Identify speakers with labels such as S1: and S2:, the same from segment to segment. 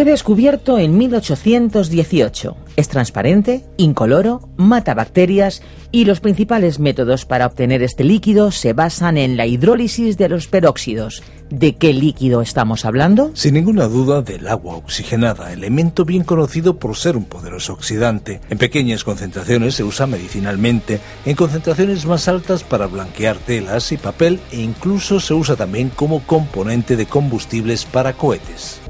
S1: Fue descubierto en 1818. Es transparente, incoloro, mata bacterias y los principales métodos para obtener este líquido se basan en la hidrólisis de los peróxidos. ¿De qué líquido estamos hablando?
S2: Sin ninguna duda del agua oxigenada, elemento bien conocido por ser un poderoso oxidante. En pequeñas concentraciones se usa medicinalmente, en concentraciones más altas para blanquear telas y papel e incluso se usa también como componente de combustibles para cohetes.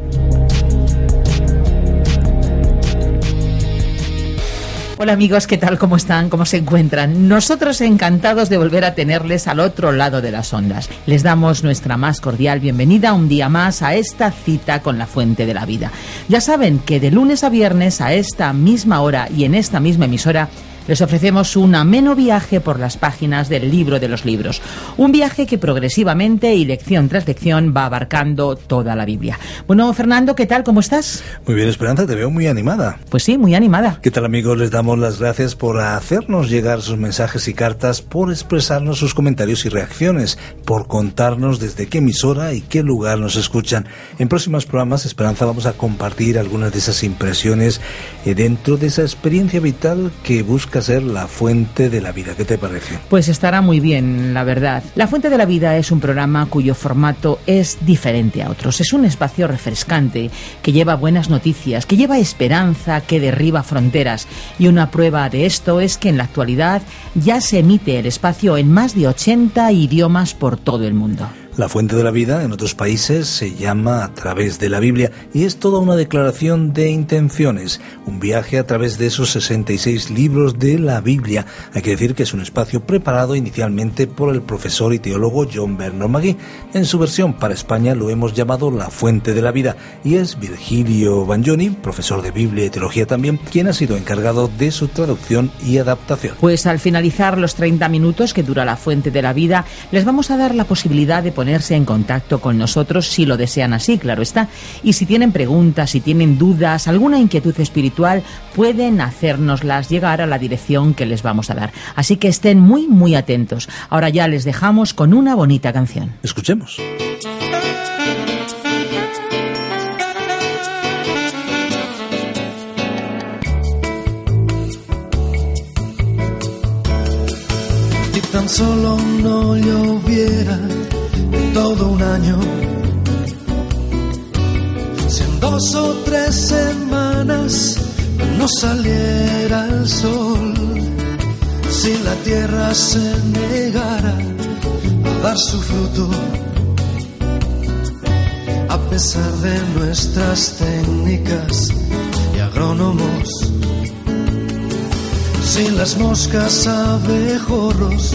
S1: Hola amigos, ¿qué tal? ¿Cómo están? ¿Cómo se encuentran? Nosotros encantados de volver a tenerles al otro lado de las ondas. Les damos nuestra más cordial bienvenida un día más a esta cita con la fuente de la vida. Ya saben que de lunes a viernes a esta misma hora y en esta misma emisora les ofrecemos un ameno viaje por las páginas del libro de los libros. Un viaje que progresivamente y lección tras lección va abarcando toda la Biblia. Bueno, Fernando, ¿qué tal? ¿Cómo estás?
S2: Muy bien, Esperanza, te veo muy animada.
S1: Pues sí, muy animada.
S2: ¿Qué tal amigos? Les damos las gracias por hacernos llegar sus mensajes y cartas, por expresarnos sus comentarios y reacciones, por contarnos desde qué emisora y qué lugar nos escuchan. En próximos programas, Esperanza, vamos a compartir algunas de esas impresiones eh, dentro de esa experiencia vital que busca ser la fuente de la vida. ¿Qué te parece?
S1: Pues estará muy bien, la verdad. La fuente de la vida es un programa cuyo formato es diferente a otros. Es un espacio refrescante que lleva buenas noticias, que lleva esperanza, que derriba fronteras. Y una prueba de esto es que en la actualidad ya se emite el espacio en más de 80 idiomas por todo el mundo.
S2: La fuente de la vida en otros países se llama a través de la Biblia y es toda una declaración de intenciones, un viaje a través de esos 66 libros de la Biblia. Hay que decir que es un espacio preparado inicialmente por el profesor y teólogo John Bernard Magui. En su versión para España lo hemos llamado La fuente de la vida y es Virgilio Bagnoni, profesor de Biblia y teología también, quien ha sido encargado de su traducción y adaptación.
S1: Pues al finalizar los 30 minutos que dura La fuente de la vida, les vamos a dar la posibilidad de poner ponerse en contacto con nosotros si lo desean así, claro está. Y si tienen preguntas, si tienen dudas, alguna inquietud espiritual, pueden hacérnoslas llegar a la dirección que les vamos a dar. Así que estén muy, muy atentos. Ahora ya les dejamos con una bonita canción.
S2: Escuchemos.
S3: Tan solo no todo un año. Si en dos o tres semanas no saliera el sol, si la tierra se negara a dar su fruto, a pesar de nuestras técnicas y agrónomos, si las moscas, abejorros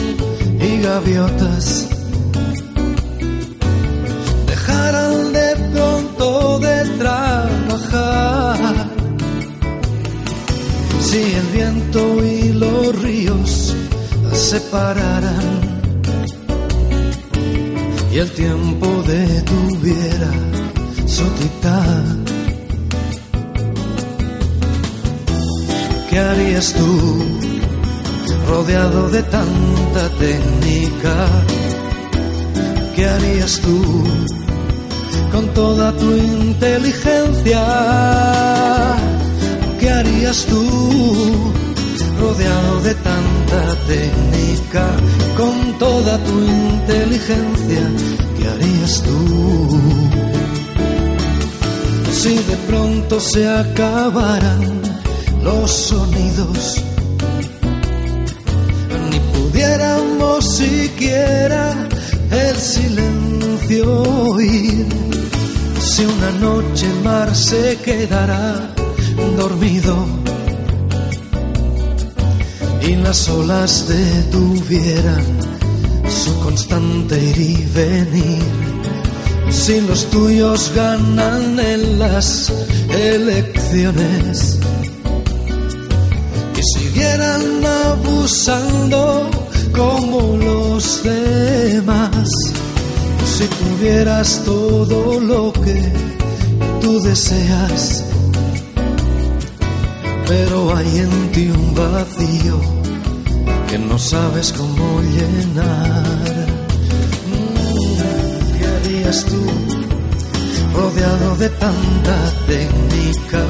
S3: y gaviotas y los ríos se pararan y el tiempo detuviera su tic ¿qué harías tú rodeado de tanta técnica? ¿Qué harías tú? con toda tu inteligencia. ¿Qué harías tú rodeado de tanta técnica? Con toda tu inteligencia, ¿qué harías tú? Si de pronto se acabaran los sonidos, ni pudiéramos siquiera el silencio oír si una noche mar se quedará dormido y las olas detuvieran su constante ir y venir, si los tuyos ganan en las elecciones y siguieran abusando como los demás. Si tuvieras todo lo que tú deseas, pero hay en ti un vacío que no sabes cómo llenar tú, rodeado de tanta técnica?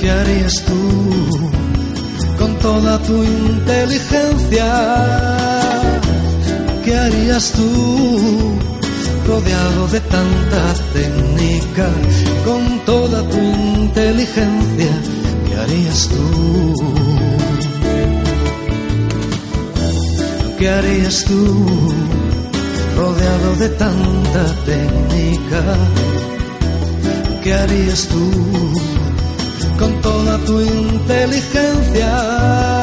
S3: ¿Qué harías tú con toda tu inteligencia? ¿Qué harías tú rodeado de tanta técnica? Con toda tu inteligencia, ¿qué harías tú? ¿Qué harías tú? rodeado de tanta técnica. ¿Qué harías tú con toda tu inteligencia?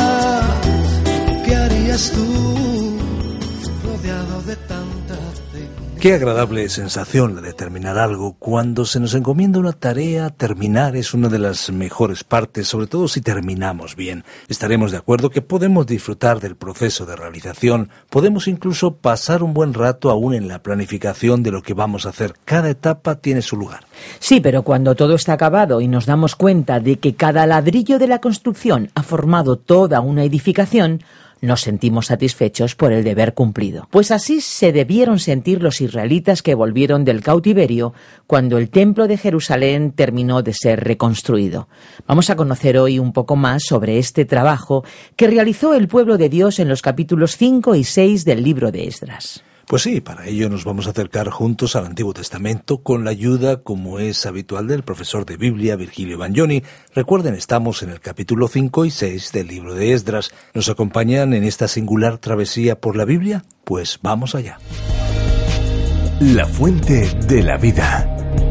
S2: Qué agradable sensación la de terminar algo. Cuando se nos encomienda una tarea, terminar es una de las mejores partes, sobre todo si terminamos bien. Estaremos de acuerdo que podemos disfrutar del proceso de realización, podemos incluso pasar un buen rato aún en la planificación de lo que vamos a hacer. Cada etapa tiene su lugar.
S1: Sí, pero cuando todo está acabado y nos damos cuenta de que cada ladrillo de la construcción ha formado toda una edificación, nos sentimos satisfechos por el deber cumplido. Pues así se debieron sentir los israelitas que volvieron del cautiverio cuando el templo de Jerusalén terminó de ser reconstruido. Vamos a conocer hoy un poco más sobre este trabajo que realizó el pueblo de Dios en los capítulos 5 y 6 del libro de Esdras.
S2: Pues sí, para ello nos vamos a acercar juntos al Antiguo Testamento con la ayuda, como es habitual, del profesor de Biblia, Virgilio Bagnoni. Recuerden, estamos en el capítulo 5 y 6 del libro de Esdras. ¿Nos acompañan en esta singular travesía por la Biblia? Pues vamos allá.
S4: La fuente de la vida.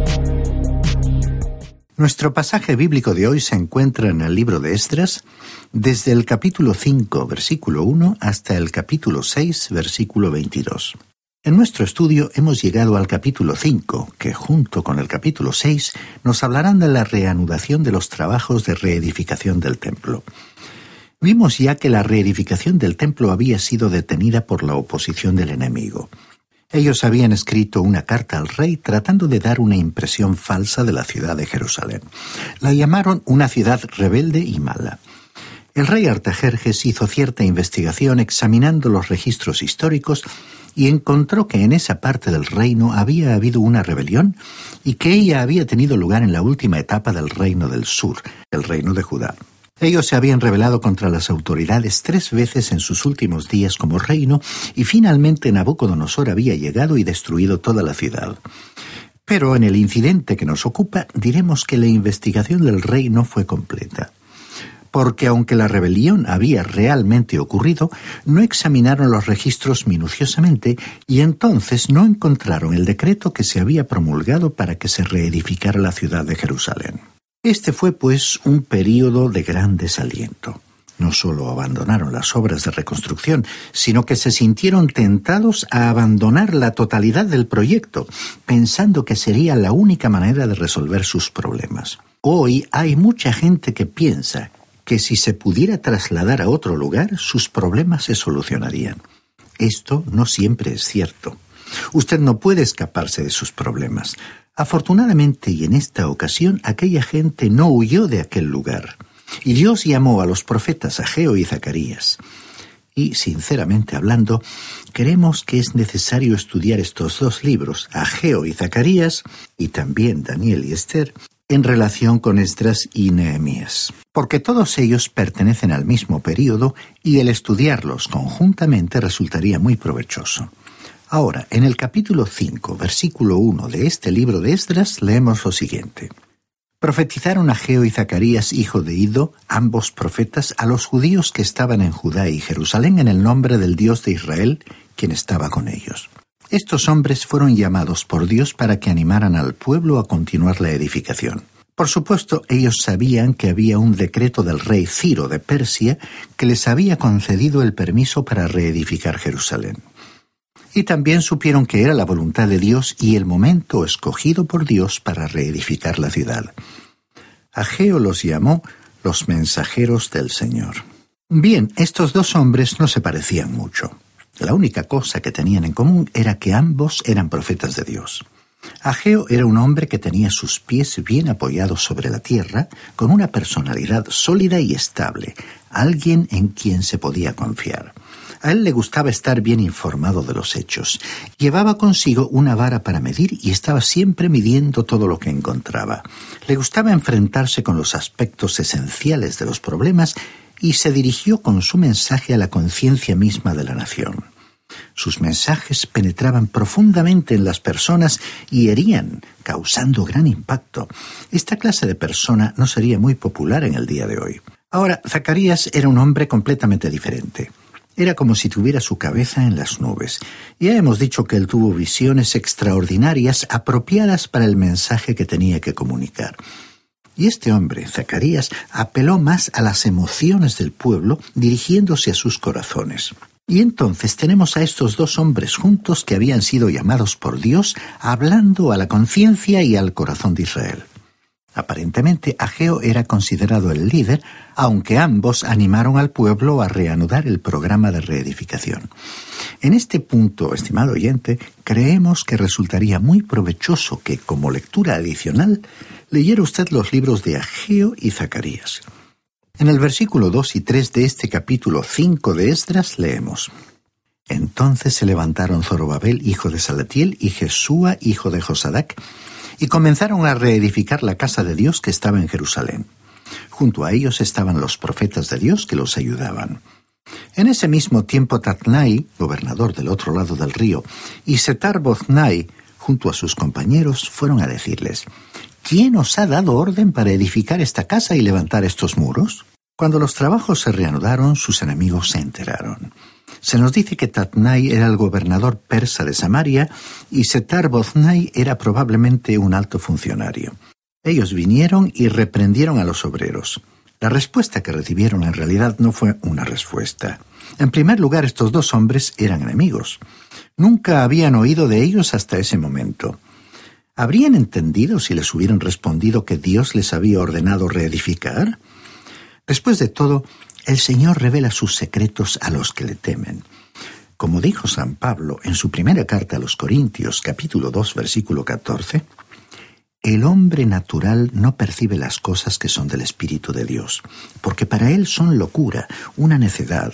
S5: Nuestro pasaje bíblico de hoy se encuentra en el libro de Esdras, desde el capítulo 5, versículo 1, hasta el capítulo 6, versículo 22. En nuestro estudio hemos llegado al capítulo 5, que junto con el capítulo 6 nos hablarán de la reanudación de los trabajos de reedificación del templo. Vimos ya que la reedificación del templo había sido detenida por la oposición del enemigo. Ellos habían escrito una carta al rey tratando de dar una impresión falsa de la ciudad de Jerusalén. La llamaron una ciudad rebelde y mala. El rey Artajerjes hizo cierta investigación examinando los registros históricos y encontró que en esa parte del reino había habido una rebelión y que ella había tenido lugar en la última etapa del reino del sur, el reino de Judá. Ellos se habían rebelado contra las autoridades tres veces en sus últimos días como reino y finalmente Nabucodonosor había llegado y destruido toda la ciudad. Pero en el incidente que nos ocupa diremos que la investigación del rey no fue completa. Porque aunque la rebelión había realmente ocurrido, no examinaron los registros minuciosamente y entonces no encontraron el decreto que se había promulgado para que se reedificara la ciudad de Jerusalén. Este fue, pues, un período de gran desaliento. No solo abandonaron las obras de reconstrucción, sino que se sintieron tentados a abandonar la totalidad del proyecto, pensando que sería la única manera de resolver sus problemas. Hoy hay mucha gente que piensa que si se pudiera trasladar a otro lugar, sus problemas se solucionarían. Esto no siempre es cierto. Usted no puede escaparse de sus problemas. Afortunadamente y en esta ocasión aquella gente no huyó de aquel lugar. Y Dios llamó a los profetas Ageo y Zacarías. Y, sinceramente hablando, creemos que es necesario estudiar estos dos libros, Ageo y Zacarías, y también Daniel y Esther, en relación con Esdras y Nehemías, porque todos ellos pertenecen al mismo período y el estudiarlos conjuntamente resultaría muy provechoso. Ahora, en el capítulo 5, versículo 1 de este libro de Esdras, leemos lo siguiente. Profetizaron Ageo y Zacarías, hijo de Ido, ambos profetas, a los judíos que estaban en Judá y Jerusalén en el nombre del Dios de Israel, quien estaba con ellos. Estos hombres fueron llamados por Dios para que animaran al pueblo a continuar la edificación. Por supuesto, ellos sabían que había un decreto del rey Ciro de Persia que les había concedido el permiso para reedificar Jerusalén. Y también supieron que era la voluntad de Dios y el momento escogido por Dios para reedificar la ciudad. Ageo los llamó los mensajeros del Señor. Bien, estos dos hombres no se parecían mucho. La única cosa que tenían en común era que ambos eran profetas de Dios. Ageo era un hombre que tenía sus pies bien apoyados sobre la tierra, con una personalidad sólida y estable, alguien en quien se podía confiar. A él le gustaba estar bien informado de los hechos. Llevaba consigo una vara para medir y estaba siempre midiendo todo lo que encontraba. Le gustaba enfrentarse con los aspectos esenciales de los problemas y se dirigió con su mensaje a la conciencia misma de la nación. Sus mensajes penetraban profundamente en las personas y herían, causando gran impacto. Esta clase de persona no sería muy popular en el día de hoy. Ahora, Zacarías era un hombre completamente diferente. Era como si tuviera su cabeza en las nubes. Ya hemos dicho que él tuvo visiones extraordinarias apropiadas para el mensaje que tenía que comunicar. Y este hombre, Zacarías, apeló más a las emociones del pueblo, dirigiéndose a sus corazones. Y entonces tenemos a estos dos hombres juntos que habían sido llamados por Dios, hablando a la conciencia y al corazón de Israel. Aparentemente, Ageo era considerado el líder, aunque ambos animaron al pueblo a reanudar el programa de reedificación. En este punto, estimado oyente, creemos que resultaría muy provechoso que, como lectura adicional, leyera usted los libros de Ageo y Zacarías. En el versículo 2 y 3 de este capítulo 5 de Esdras leemos. Entonces se levantaron Zorobabel, hijo de Salatiel, y Jesúa, hijo de Josadac, y comenzaron a reedificar la casa de Dios que estaba en Jerusalén. Junto a ellos estaban los profetas de Dios que los ayudaban. En ese mismo tiempo Tatnai, gobernador del otro lado del río, y Setar Boznai, junto a sus compañeros, fueron a decirles, ¿Quién os ha dado orden para edificar esta casa y levantar estos muros? Cuando los trabajos se reanudaron, sus enemigos se enteraron. Se nos dice que Tatnai era el gobernador persa de Samaria y Setar Boznai era probablemente un alto funcionario. Ellos vinieron y reprendieron a los obreros. La respuesta que recibieron en realidad no fue una respuesta. En primer lugar, estos dos hombres eran enemigos. Nunca habían oído de ellos hasta ese momento. ¿Habrían entendido si les hubieran respondido que Dios les había ordenado reedificar? Después de todo, el Señor revela sus secretos a los que le temen. Como dijo San Pablo en su primera carta a los Corintios capítulo 2 versículo 14, el hombre natural no percibe las cosas que son del Espíritu de Dios, porque para él son locura, una necedad,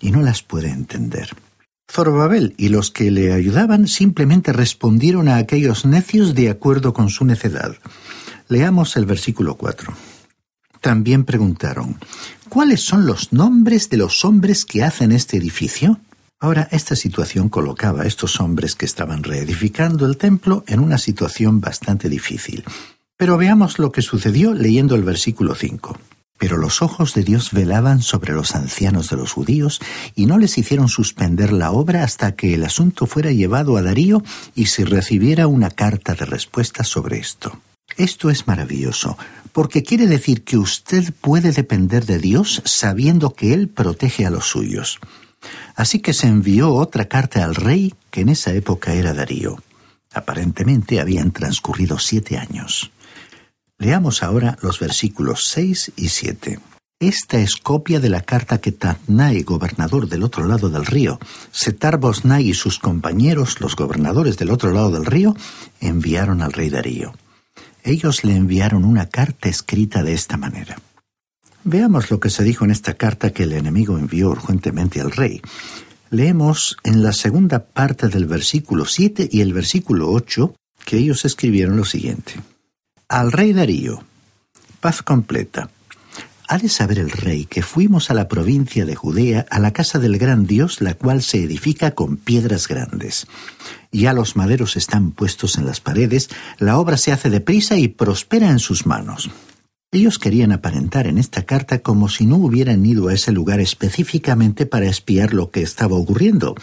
S5: y no las puede entender. Zorobabel y los que le ayudaban simplemente respondieron a aquellos necios de acuerdo con su necedad. Leamos el versículo 4. También preguntaron, ¿cuáles son los nombres de los hombres que hacen este edificio? Ahora, esta situación colocaba a estos hombres que estaban reedificando el templo en una situación bastante difícil. Pero veamos lo que sucedió leyendo el versículo 5. Pero los ojos de Dios velaban sobre los ancianos de los judíos y no les hicieron suspender la obra hasta que el asunto fuera llevado a Darío y se recibiera una carta de respuesta sobre esto. Esto es maravilloso, porque quiere decir que usted puede depender de Dios sabiendo que Él protege a los suyos. Así que se envió otra carta al rey, que en esa época era Darío. Aparentemente habían transcurrido siete años. Leamos ahora los versículos 6 y 7. Esta es copia de la carta que Tatnai, gobernador del otro lado del río, Setar Bosnai y sus compañeros, los gobernadores del otro lado del río, enviaron al rey Darío ellos le enviaron una carta escrita de esta manera. Veamos lo que se dijo en esta carta que el enemigo envió urgentemente al rey. Leemos en la segunda parte del versículo 7 y el versículo 8 que ellos escribieron lo siguiente. Al rey Darío, paz completa. Ha de saber el rey que fuimos a la provincia de Judea, a la casa del gran Dios, la cual se edifica con piedras grandes. Ya los maderos están puestos en las paredes, la obra se hace deprisa y prospera en sus manos. Ellos querían aparentar en esta carta como si no hubieran ido a ese lugar específicamente para espiar lo que estaba ocurriendo,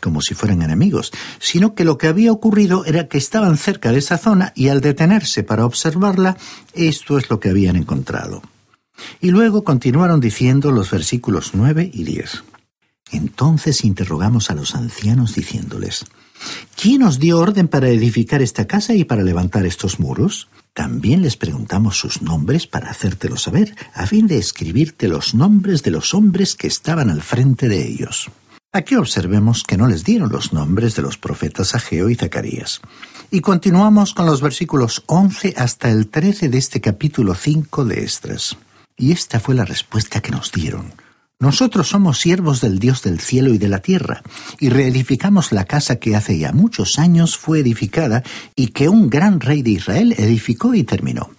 S5: como si fueran enemigos, sino que lo que había ocurrido era que estaban cerca de esa zona y al detenerse para observarla, esto es lo que habían encontrado. Y luego continuaron diciendo los versículos 9 y 10. Entonces interrogamos a los ancianos diciéndoles, ¿quién os dio orden para edificar esta casa y para levantar estos muros? También les preguntamos sus nombres para hacértelo saber, a fin de escribirte los nombres de los hombres que estaban al frente de ellos. Aquí observemos que no les dieron los nombres de los profetas Ageo y Zacarías. Y continuamos con los versículos 11 hasta el 13 de este capítulo 5 de Estras. Y esta fue la respuesta que nos dieron. Nosotros somos siervos del Dios del cielo y de la tierra, y reedificamos la casa que hace ya muchos años fue edificada y que un gran rey de Israel edificó y terminó.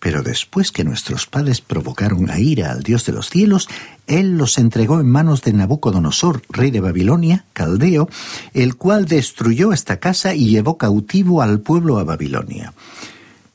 S5: Pero después que nuestros padres provocaron a ira al Dios de los cielos, Él los entregó en manos de Nabucodonosor, rey de Babilonia, caldeo, el cual destruyó esta casa y llevó cautivo al pueblo a Babilonia.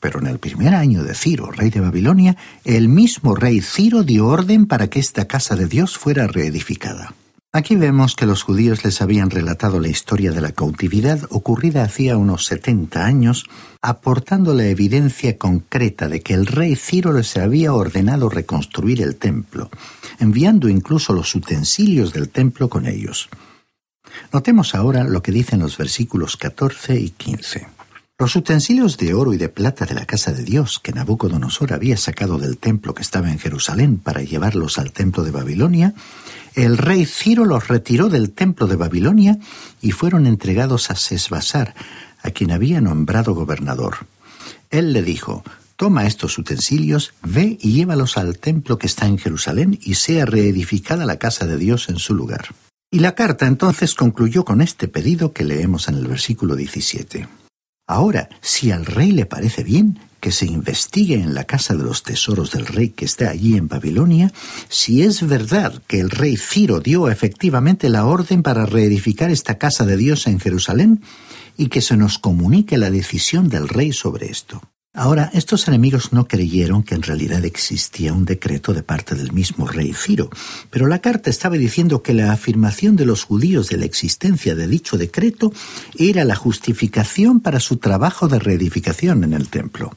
S5: Pero en el primer año de Ciro, rey de Babilonia, el mismo rey Ciro dio orden para que esta casa de Dios fuera reedificada. Aquí vemos que los judíos les habían relatado la historia de la cautividad ocurrida hacía unos 70 años, aportando la evidencia concreta de que el rey Ciro les había ordenado reconstruir el templo, enviando incluso los utensilios del templo con ellos. Notemos ahora lo que dicen los versículos 14 y 15. Los utensilios de oro y de plata de la casa de Dios que Nabucodonosor había sacado del templo que estaba en Jerusalén para llevarlos al templo de Babilonia, el rey Ciro los retiró del templo de Babilonia y fueron entregados a Sesbasar, a quien había nombrado gobernador. Él le dijo, Toma estos utensilios, ve y llévalos al templo que está en Jerusalén y sea reedificada la casa de Dios en su lugar. Y la carta entonces concluyó con este pedido que leemos en el versículo 17. Ahora, si al rey le parece bien que se investigue en la casa de los tesoros del rey que está allí en Babilonia, si es verdad que el rey Ciro dio efectivamente la orden para reedificar esta casa de Dios en Jerusalén, y que se nos comunique la decisión del rey sobre esto. Ahora, estos enemigos no creyeron que en realidad existía un decreto de parte del mismo rey Ciro, pero la carta estaba diciendo que la afirmación de los judíos de la existencia de dicho decreto era la justificación para su trabajo de reedificación en el templo.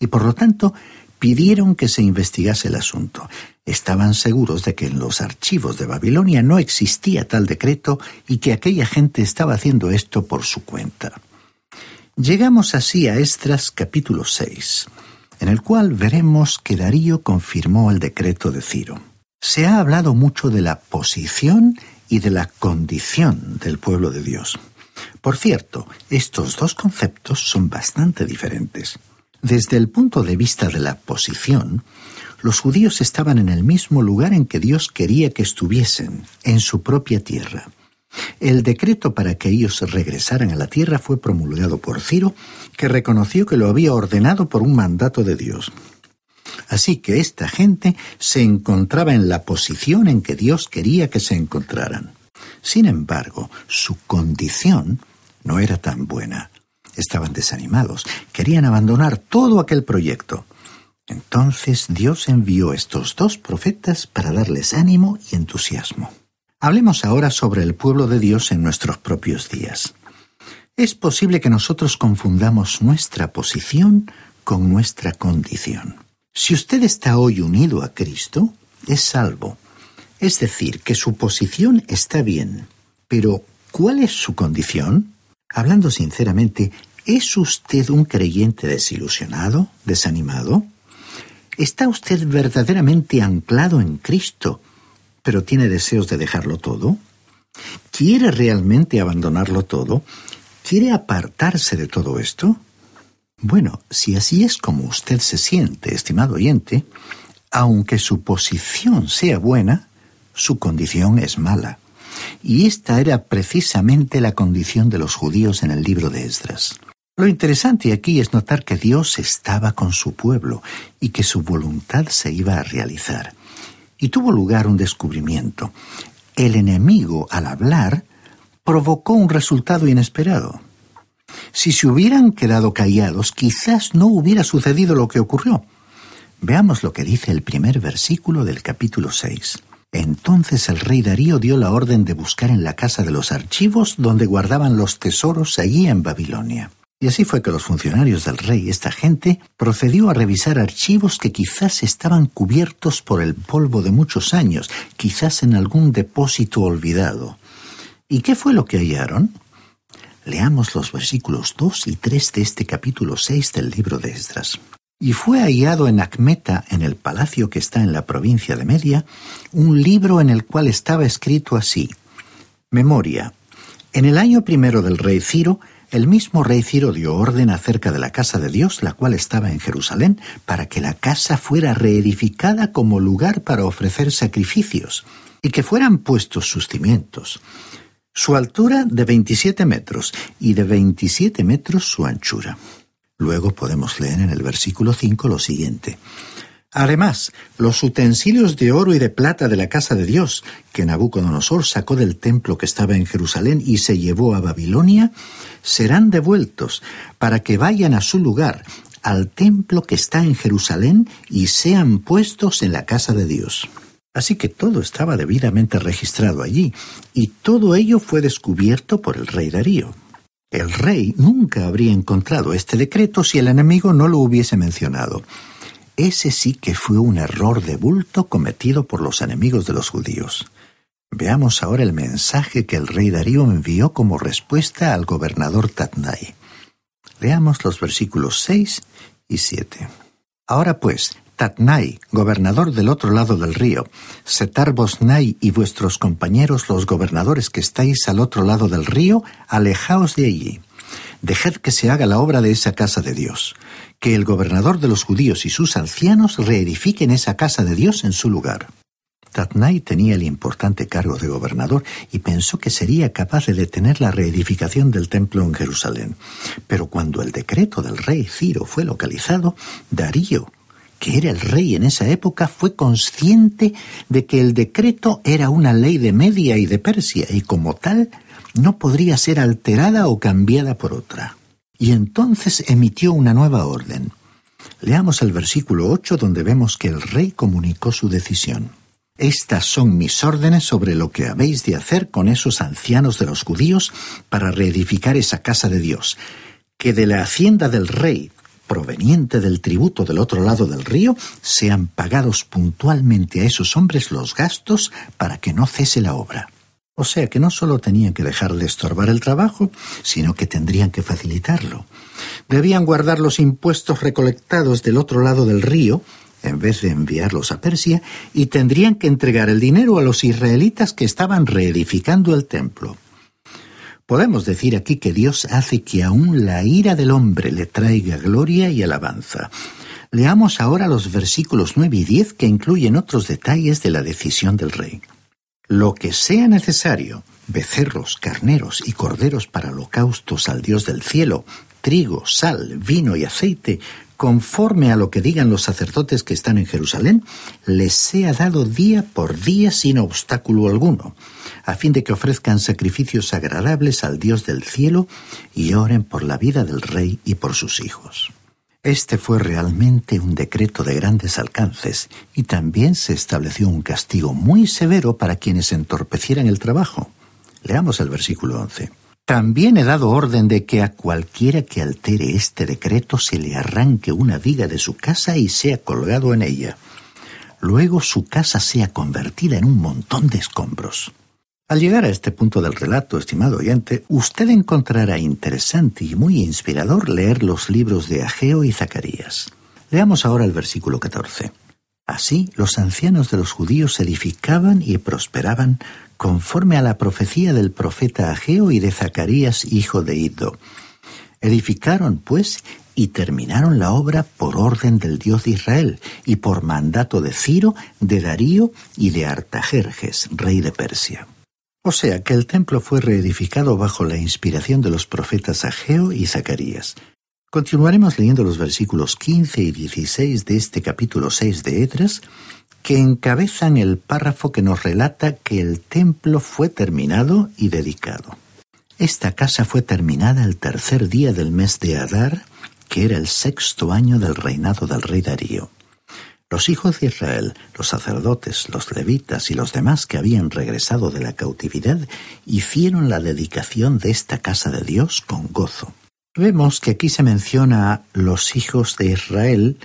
S5: Y por lo tanto, pidieron que se investigase el asunto. Estaban seguros de que en los archivos de Babilonia no existía tal decreto y que aquella gente estaba haciendo esto por su cuenta. Llegamos así a Estras capítulo 6, en el cual veremos que Darío confirmó el decreto de Ciro. Se ha hablado mucho de la posición y de la condición del pueblo de Dios. Por cierto, estos dos conceptos son bastante diferentes. Desde el punto de vista de la posición, los judíos estaban en el mismo lugar en que Dios quería que estuviesen, en su propia tierra. El decreto para que ellos regresaran a la tierra fue promulgado por Ciro, que reconoció que lo había ordenado por un mandato de Dios. Así que esta gente se encontraba en la posición en que Dios quería que se encontraran. Sin embargo, su condición no era tan buena. Estaban desanimados, querían abandonar todo aquel proyecto. Entonces Dios envió estos dos profetas para darles ánimo y entusiasmo. Hablemos ahora sobre el pueblo de Dios en nuestros propios días. Es posible que nosotros confundamos nuestra posición con nuestra condición. Si usted está hoy unido a Cristo, es salvo. Es decir, que su posición está bien. Pero, ¿cuál es su condición? Hablando sinceramente, ¿es usted un creyente desilusionado, desanimado? ¿Está usted verdaderamente anclado en Cristo pero tiene deseos de dejarlo todo? ¿Quiere realmente abandonarlo todo? ¿Quiere apartarse de todo esto? Bueno, si así es como usted se siente, estimado oyente, aunque su posición sea buena, su condición es mala. Y esta era precisamente la condición de los judíos en el libro de Esdras. Lo interesante aquí es notar que Dios estaba con su pueblo y que su voluntad se iba a realizar y tuvo lugar un descubrimiento. El enemigo, al hablar, provocó un resultado inesperado. Si se hubieran quedado callados, quizás no hubiera sucedido lo que ocurrió. Veamos lo que dice el primer versículo del capítulo 6. Entonces el rey Darío dio la orden de buscar en la casa de los archivos donde guardaban los tesoros allí en Babilonia. Y así fue que los funcionarios del rey, esta gente, procedió a revisar archivos que quizás estaban cubiertos por el polvo de muchos años, quizás en algún depósito olvidado. ¿Y qué fue lo que hallaron? Leamos los versículos 2 y 3 de este capítulo 6 del libro de Esdras. Y fue hallado en Acmeta, en el palacio que está en la provincia de Media, un libro en el cual estaba escrito así. Memoria. En el año primero del rey Ciro, el mismo rey Ciro dio orden acerca de la casa de Dios, la cual estaba en Jerusalén, para que la casa fuera reedificada como lugar para ofrecer sacrificios, y que fueran puestos sus cimientos. Su altura de 27 metros y de 27 metros su anchura. Luego podemos leer en el versículo 5 lo siguiente. Además, los utensilios de oro y de plata de la casa de Dios, que Nabucodonosor sacó del templo que estaba en Jerusalén y se llevó a Babilonia, serán devueltos para que vayan a su lugar, al templo que está en Jerusalén, y sean puestos en la casa de Dios. Así que todo estaba debidamente registrado allí, y todo ello fue descubierto por el rey Darío. El rey nunca habría encontrado este decreto si el enemigo no lo hubiese mencionado. Ese sí que fue un error de bulto cometido por los enemigos de los judíos. Veamos ahora el mensaje que el rey Darío envió como respuesta al gobernador Tatnai. Leamos los versículos 6 y 7. Ahora pues, Tatnai, gobernador del otro lado del río, Setar Bosnai y vuestros compañeros los gobernadores que estáis al otro lado del río, alejaos de allí. Dejad que se haga la obra de esa casa de Dios que el gobernador de los judíos y sus ancianos reedifiquen esa casa de Dios en su lugar. Tatnai tenía el importante cargo de gobernador y pensó que sería capaz de detener la reedificación del templo en Jerusalén. Pero cuando el decreto del rey Ciro fue localizado, Darío, que era el rey en esa época, fue consciente de que el decreto era una ley de Media y de Persia y como tal no podría ser alterada o cambiada por otra y entonces emitió una nueva orden. Leamos el versículo 8 donde vemos que el rey comunicó su decisión. Estas son mis órdenes sobre lo que habéis de hacer con esos ancianos de los judíos para reedificar esa casa de Dios, que de la hacienda del rey, proveniente del tributo del otro lado del río, sean pagados puntualmente a esos hombres los gastos para que no cese la obra. O sea que no solo tenían que dejar de estorbar el trabajo, sino que tendrían que facilitarlo. Debían guardar los impuestos recolectados del otro lado del río, en vez de enviarlos a Persia, y tendrían que entregar el dinero a los israelitas que estaban reedificando el templo. Podemos decir aquí que Dios hace que aún la ira del hombre le traiga gloria y alabanza. Leamos ahora los versículos 9 y 10 que incluyen otros detalles de la decisión del rey lo que sea necesario, becerros, carneros y corderos para holocaustos al Dios del cielo, trigo, sal, vino y aceite, conforme a lo que digan los sacerdotes que están en Jerusalén, les sea dado día por día sin obstáculo alguno, a fin de que ofrezcan sacrificios agradables al Dios del cielo y oren por la vida del rey y por sus hijos. Este fue realmente un decreto de grandes alcances y también se estableció un castigo muy severo para quienes entorpecieran el trabajo. Leamos el versículo 11. También he dado orden de que a cualquiera que altere este decreto se le arranque una viga de su casa y sea colgado en ella. Luego su casa sea convertida en un montón de escombros. Al llegar a este punto del relato, estimado oyente, usted encontrará interesante y muy inspirador leer los libros de Ageo y Zacarías. Leamos ahora el versículo 14. Así los ancianos de los judíos edificaban y prosperaban conforme a la profecía del profeta Ageo y de Zacarías, hijo de Iddo. Edificaron, pues, y terminaron la obra por orden del Dios de Israel y por mandato de Ciro, de Darío y de Artajerjes, rey de Persia. O sea que el templo fue reedificado bajo la inspiración de los profetas Ageo y Zacarías. Continuaremos leyendo los versículos 15 y 16 de este capítulo 6 de Edras, que encabezan el párrafo que nos relata que el templo fue terminado y dedicado. Esta casa fue terminada el tercer día del mes de Adar, que era el sexto año del reinado del rey Darío. Los hijos de Israel, los sacerdotes, los levitas y los demás que habían regresado de la cautividad hicieron la dedicación de esta casa de Dios con gozo. Vemos que aquí se menciona a los hijos de Israel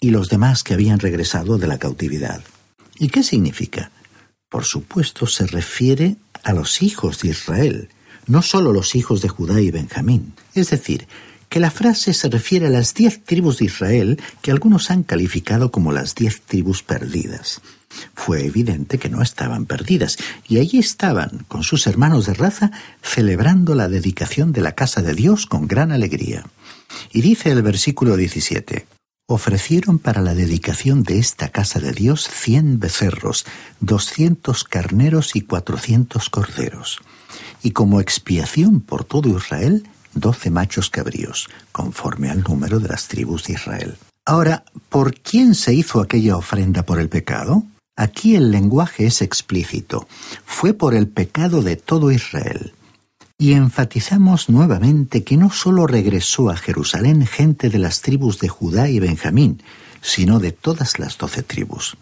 S5: y los demás que habían regresado de la cautividad. ¿Y qué significa? Por supuesto, se refiere a los hijos de Israel, no solo los hijos de Judá y Benjamín. Es decir, que la frase se refiere a las diez tribus de Israel que algunos han calificado como las diez tribus perdidas. Fue evidente que no estaban perdidas, y allí estaban, con sus hermanos de raza, celebrando la dedicación de la casa de Dios con gran alegría. Y dice el versículo 17, ofrecieron para la dedicación de esta casa de Dios cien becerros, doscientos carneros y cuatrocientos corderos. Y como expiación por todo Israel, doce machos cabríos, conforme al número de las tribus de Israel. Ahora, ¿por quién se hizo aquella ofrenda por el pecado? Aquí el lenguaje es explícito. Fue por el pecado de todo Israel. Y enfatizamos nuevamente que no sólo regresó a Jerusalén gente de las tribus de Judá y Benjamín, sino de todas las doce tribus.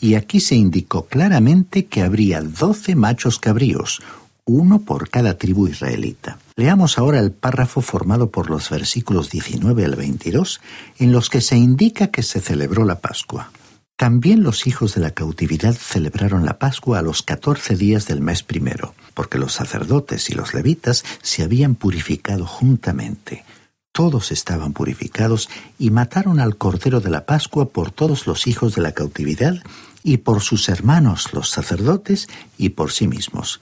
S5: Y aquí se indicó claramente que habría doce machos cabríos, uno por cada tribu israelita. Leamos ahora el párrafo formado por los versículos 19 al 22, en los que se indica que se celebró la Pascua. También los hijos de la cautividad celebraron la Pascua a los catorce días del mes primero, porque los sacerdotes y los levitas se habían purificado juntamente. Todos estaban purificados y mataron al Cordero de la Pascua por todos los hijos de la cautividad y por sus hermanos los sacerdotes y por sí mismos.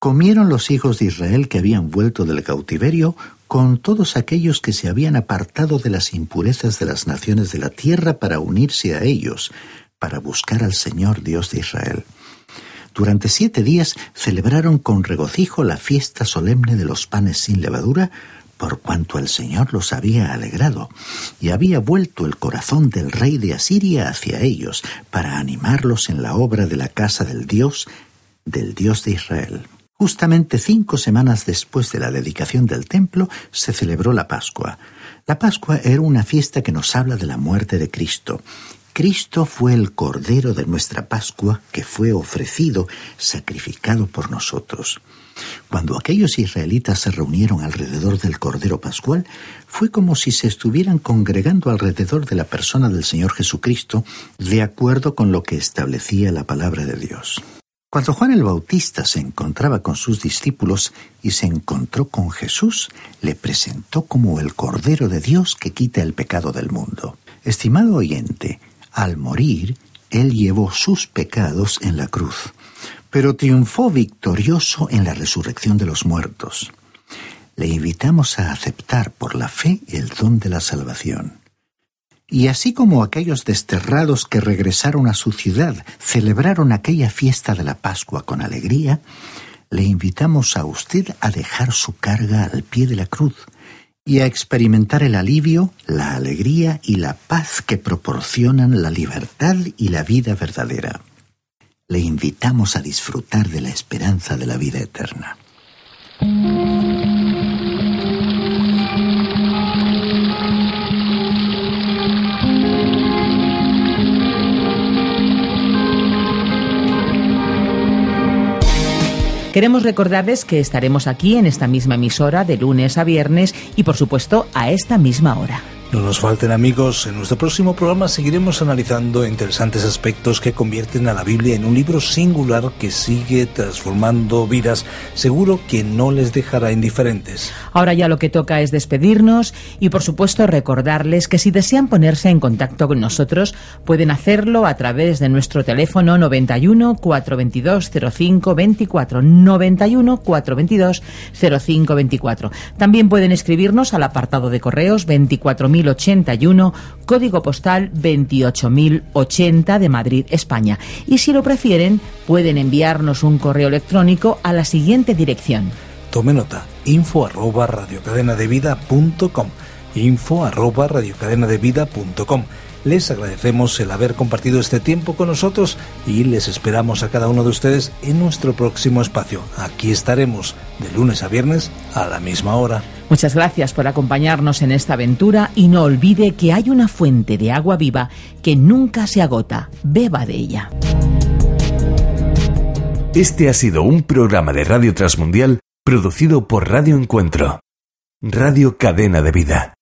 S5: Comieron los hijos de Israel que habían vuelto del cautiverio con todos aquellos que se habían apartado de las impurezas de las naciones de la tierra para unirse a ellos, para buscar al Señor Dios de Israel. Durante siete días celebraron con regocijo la fiesta solemne de los panes sin levadura, por cuanto el Señor los había alegrado, y había vuelto el corazón del rey de Asiria hacia ellos, para animarlos en la obra de la casa del Dios, del Dios de Israel. Justamente cinco semanas después de la dedicación del templo se celebró la Pascua. La Pascua era una fiesta que nos habla de la muerte de Cristo. Cristo fue el Cordero de nuestra Pascua que fue ofrecido, sacrificado por nosotros. Cuando aquellos israelitas se reunieron alrededor del Cordero Pascual, fue como si se estuvieran congregando alrededor de la persona del Señor Jesucristo, de acuerdo con lo que establecía la palabra de Dios. Cuando Juan el Bautista se encontraba con sus discípulos y se encontró con Jesús, le presentó como el Cordero de Dios que quita el pecado del mundo. Estimado oyente, al morir, Él llevó sus pecados en la cruz, pero triunfó victorioso en la resurrección de los muertos. Le invitamos a aceptar por la fe el don de la salvación. Y así como aquellos desterrados que regresaron a su ciudad celebraron aquella fiesta de la Pascua con alegría, le invitamos a usted a dejar su carga al pie de la cruz y a experimentar el alivio, la alegría y la paz que proporcionan la libertad y la vida verdadera. Le invitamos a disfrutar de la esperanza de la vida eterna.
S1: Queremos recordarles que estaremos aquí en esta misma emisora de lunes a viernes y por supuesto a esta misma hora.
S2: No nos falten amigos, en nuestro próximo programa seguiremos analizando interesantes aspectos que convierten a la Biblia en un libro singular que sigue transformando vidas, seguro que no les dejará indiferentes.
S1: Ahora ya lo que toca es despedirnos y por supuesto recordarles que si desean ponerse en contacto con nosotros pueden hacerlo a través de nuestro teléfono 91 422 05 24 91 422 05 24. También pueden escribirnos al apartado de correos 24000 8081, código postal 28080 de Madrid, España. Y si lo prefieren, pueden enviarnos un correo electrónico a la siguiente dirección.
S2: Tome nota, info arroba radiocadenadevida.com info arroba radiocadenadevida.com les agradecemos el haber compartido este tiempo con nosotros y les esperamos a cada uno de ustedes en nuestro próximo espacio. Aquí estaremos de lunes a viernes a la misma hora.
S1: Muchas gracias por acompañarnos en esta aventura y no olvide que hay una fuente de agua viva que nunca se agota. Beba de ella.
S4: Este ha sido un programa de Radio Transmundial producido por Radio Encuentro Radio Cadena de Vida.